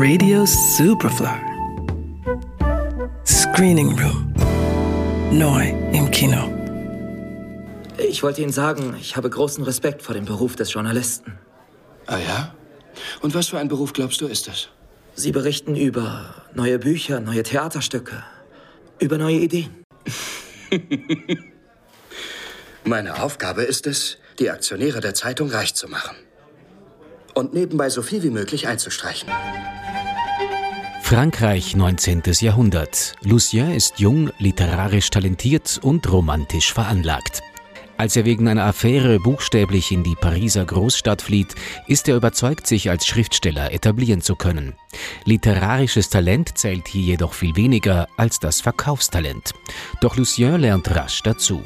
Radio Superfly. Screening Room. Neu im Kino. Ich wollte Ihnen sagen, ich habe großen Respekt vor dem Beruf des Journalisten. Ah ja? Und was für ein Beruf glaubst du ist das? Sie berichten über neue Bücher, neue Theaterstücke, über neue Ideen. Meine Aufgabe ist es, die Aktionäre der Zeitung reich zu machen. Und nebenbei so viel wie möglich einzustreichen. Frankreich 19. Jahrhundert. Lucien ist jung, literarisch talentiert und romantisch veranlagt. Als er wegen einer Affäre buchstäblich in die Pariser Großstadt flieht, ist er überzeugt, sich als Schriftsteller etablieren zu können. Literarisches Talent zählt hier jedoch viel weniger als das Verkaufstalent. Doch Lucien lernt rasch dazu.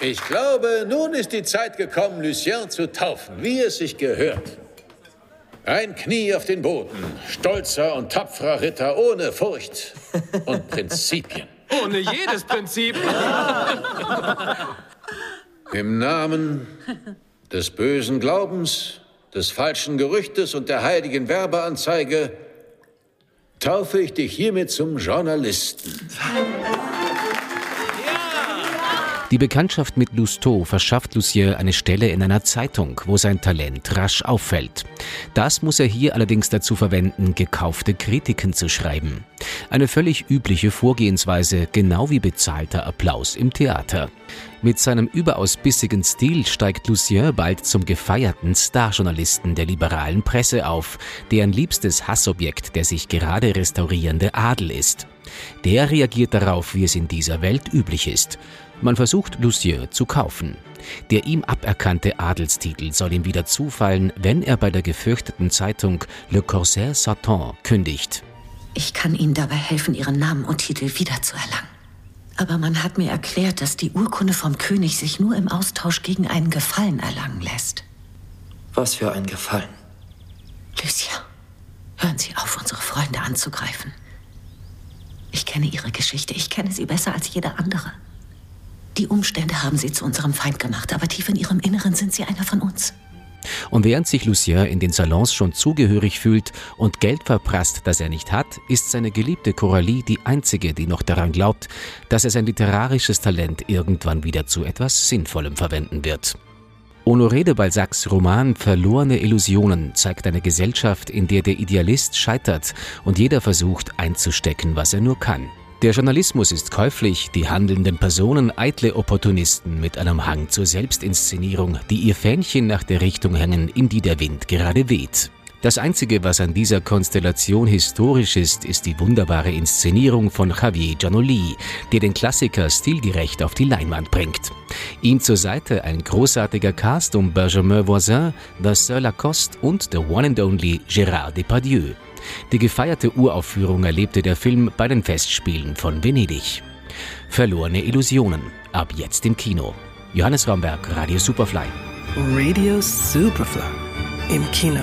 Ich glaube, nun ist die Zeit gekommen, Lucien zu taufen, wie es sich gehört. Ein Knie auf den Boden, stolzer und tapferer Ritter ohne Furcht und Prinzipien. Ohne jedes Prinzip. Im Namen des bösen Glaubens, des falschen Gerüchtes und der heiligen Werbeanzeige taufe ich dich hiermit zum Journalisten. Die Bekanntschaft mit Lousteau verschafft Lucien eine Stelle in einer Zeitung, wo sein Talent rasch auffällt. Das muss er hier allerdings dazu verwenden, gekaufte Kritiken zu schreiben. Eine völlig übliche Vorgehensweise, genau wie bezahlter Applaus im Theater. Mit seinem überaus bissigen Stil steigt Lucien bald zum gefeierten Starjournalisten der liberalen Presse auf, deren liebstes Hassobjekt der sich gerade restaurierende Adel ist. Der reagiert darauf, wie es in dieser Welt üblich ist. Man versucht, Lucien zu kaufen. Der ihm aberkannte Adelstitel soll ihm wieder zufallen, wenn er bei der gefürchteten Zeitung Le Corsaire Satan kündigt. Ich kann Ihnen dabei helfen, Ihren Namen und Titel wiederzuerlangen. Aber man hat mir erklärt, dass die Urkunde vom König sich nur im Austausch gegen einen Gefallen erlangen lässt. Was für ein Gefallen. Lucia, hören Sie auf, unsere Freunde anzugreifen. Ich kenne Ihre Geschichte, ich kenne sie besser als jeder andere. Die Umstände haben sie zu unserem Feind gemacht, aber tief in ihrem Inneren sind sie einer von uns. Und während sich Lucien in den Salons schon zugehörig fühlt und Geld verprasst, das er nicht hat, ist seine geliebte Coralie die einzige, die noch daran glaubt, dass er sein literarisches Talent irgendwann wieder zu etwas Sinnvollem verwenden wird. Honoré de Balzacs Roman Verlorene Illusionen zeigt eine Gesellschaft, in der der Idealist scheitert und jeder versucht einzustecken, was er nur kann. Der Journalismus ist käuflich, die handelnden Personen eitle Opportunisten mit einem Hang zur Selbstinszenierung, die ihr Fähnchen nach der Richtung hängen, in die der Wind gerade weht. Das Einzige, was an dieser Konstellation historisch ist, ist die wunderbare Inszenierung von Javier Giannoli, der den Klassiker stilgerecht auf die Leinwand bringt. Ihm zur Seite ein großartiger Cast um Benjamin Voisin, Vincent Lacoste und the one and only Gérard Depardieu. Die gefeierte Uraufführung erlebte der Film bei den Festspielen von Venedig. Verlorene Illusionen, ab jetzt im Kino. Johannes Raumberg, Radio Superfly. Radio Superfly. Im Kino.